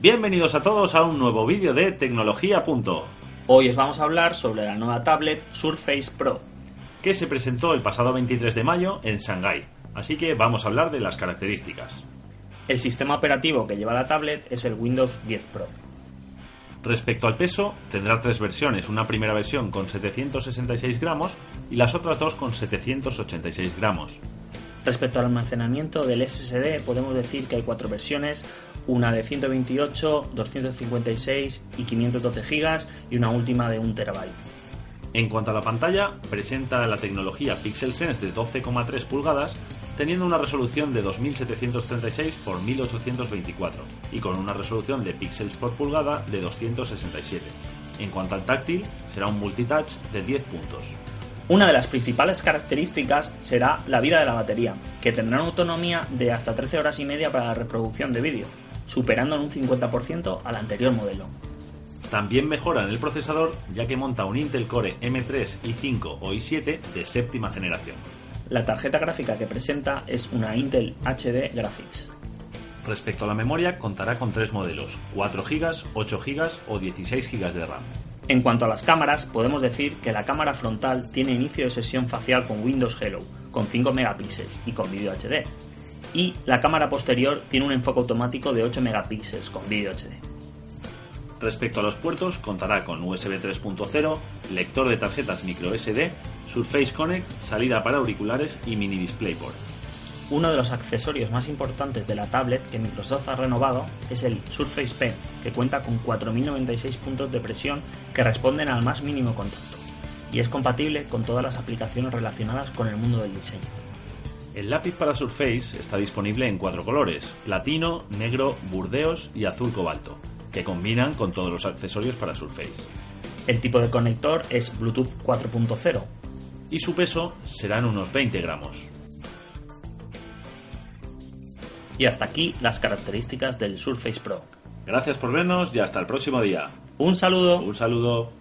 Bienvenidos a todos a un nuevo vídeo de Tecnología. Hoy os vamos a hablar sobre la nueva tablet Surface Pro, que se presentó el pasado 23 de mayo en Shanghái. Así que vamos a hablar de las características. El sistema operativo que lleva la tablet es el Windows 10 Pro. Respecto al peso, tendrá tres versiones, una primera versión con 766 gramos y las otras dos con 786 gramos. Respecto al almacenamiento del SSD, podemos decir que hay cuatro versiones, una de 128, 256 y 512 GB y una última de 1 TB. En cuanto a la pantalla, presenta la tecnología PixelSense de 12,3 pulgadas, teniendo una resolución de 2736 x 1824 y con una resolución de píxeles por pulgada de 267. En cuanto al táctil, será un multitouch de 10 puntos. Una de las principales características será la vida de la batería, que tendrá una autonomía de hasta 13 horas y media para la reproducción de vídeo, superando en un 50% al anterior modelo. También mejora en el procesador ya que monta un Intel Core M3 i5 o i7 de séptima generación. La tarjeta gráfica que presenta es una Intel HD Graphics. Respecto a la memoria, contará con tres modelos, 4 GB, 8 GB o 16 GB de RAM. En cuanto a las cámaras, podemos decir que la cámara frontal tiene inicio de sesión facial con Windows Hello, con 5 megapíxeles y con vídeo HD. Y la cámara posterior tiene un enfoque automático de 8 megapíxeles con vídeo HD. Respecto a los puertos, contará con USB 3.0, lector de tarjetas microSD, Surface Connect, salida para auriculares y mini DisplayPort. Uno de los accesorios más importantes de la tablet que Microsoft ha renovado es el Surface Pen, que cuenta con 4.096 puntos de presión que responden al más mínimo contacto, y es compatible con todas las aplicaciones relacionadas con el mundo del diseño. El lápiz para Surface está disponible en cuatro colores, platino, negro, burdeos y azul cobalto, que combinan con todos los accesorios para Surface. El tipo de conector es Bluetooth 4.0. Y su peso serán unos 20 gramos. Y hasta aquí las características del Surface Pro. Gracias por vernos y hasta el próximo día. Un saludo. Un saludo.